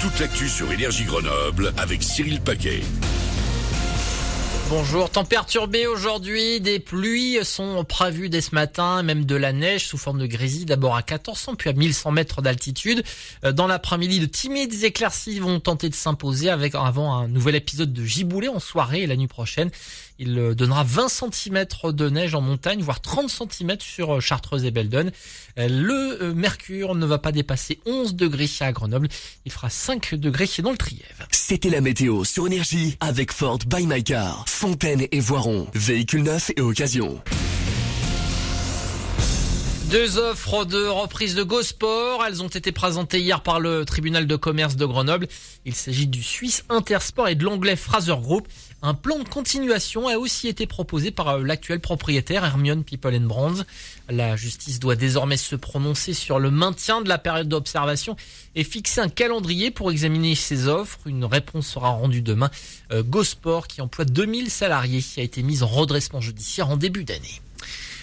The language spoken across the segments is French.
toute l'actu sur Énergie Grenoble avec Cyril Paquet. Bonjour, temps perturbé aujourd'hui, des pluies sont prévues dès ce matin, même de la neige sous forme de grésil, d'abord à 1400 puis à 1100 mètres d'altitude. Euh, dans l'après-midi, de timides éclaircies vont tenter de s'imposer avec avant un nouvel épisode de giboulée en soirée et la nuit prochaine. Il euh, donnera 20 cm de neige en montagne, voire 30 cm sur euh, Chartreuse et Beldon. Le mercure ne va pas dépasser 11 degrés à Grenoble. Il fera 5 degrés dans le Trièvre. C'était la météo sur Énergie avec Ford by My Car. Fontaine et Voiron. Véhicules neufs et occasion. Deux offres de reprise de GoSport. Elles ont été présentées hier par le tribunal de commerce de Grenoble. Il s'agit du Suisse Intersport et de l'anglais Fraser Group. Un plan de continuation a aussi été proposé par euh, l'actuel propriétaire Hermione People and Brands. La justice doit désormais se prononcer sur le maintien de la période d'observation et fixer un calendrier pour examiner ces offres. Une réponse sera rendue demain. Euh, GoSport, qui emploie 2000 salariés, a été mise en redressement judiciaire en début d'année.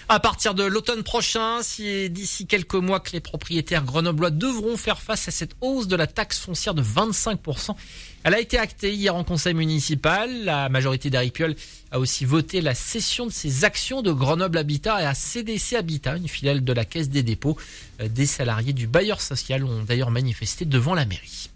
À partir de l'automne prochain, c'est d'ici quelques mois que les propriétaires grenoblois devront faire face à cette hausse de la taxe foncière de 25%. Elle a été actée hier en conseil municipal. La majorité des Ripioles a aussi voté la cession de ses actions de Grenoble Habitat et à CDC Habitat, une filiale de la Caisse des dépôts. Euh, des salariés du bailleur social ont d'ailleurs manifesté devant la mairie.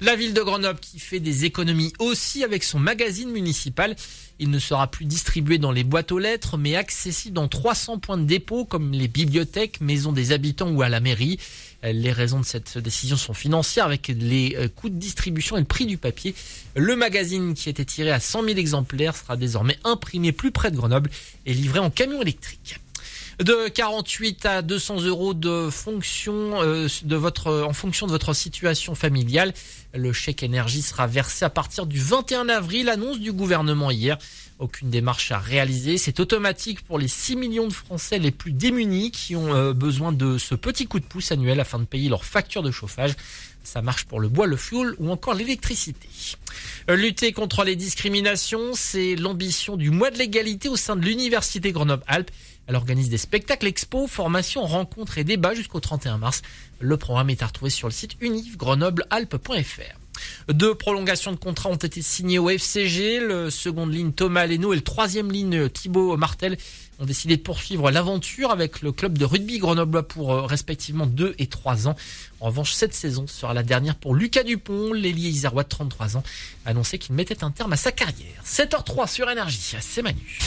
La ville de Grenoble qui fait des économies aussi avec son magazine municipal. Il ne sera plus distribué dans les boîtes aux lettres, mais accessible dans 300 points de dépôt comme les bibliothèques, maisons des habitants ou à la mairie. Les raisons de cette décision sont financières avec les euh, coûts de distribution et le prix du papier. Le magazine qui était tiré à 100 000 exemplaires sera désormais imprimé plus près de Grenoble et livré en camion électrique de 48 à 200 euros euh, en fonction de votre situation familiale. Le chèque énergie sera versé à partir du 21 avril, annonce du gouvernement hier. Aucune démarche à réaliser, c'est automatique pour les 6 millions de Français les plus démunis qui ont euh, besoin de ce petit coup de pouce annuel afin de payer leurs factures de chauffage. Ça marche pour le bois, le fuel ou encore l'électricité. Euh, lutter contre les discriminations, c'est l'ambition du mois de l'égalité au sein de l'Université Grenoble-Alpes. Elle organise des spectacles, expos, formations, rencontres et débats jusqu'au 31 mars. Le programme est à retrouver sur le site univgrenoblealpes.fr. Deux prolongations de contrat ont été signées au FCG. Le seconde ligne Thomas Leno et le troisième ligne Thibaut Martel ont décidé de poursuivre l'aventure avec le club de rugby Grenoble pour euh, respectivement 2 et 3 ans. En revanche, cette saison sera la dernière pour Lucas Dupont, l'ailier isérois de 33 ans, annoncé qu'il mettait un terme à sa carrière. 7h03 sur Énergie, c'est Manu.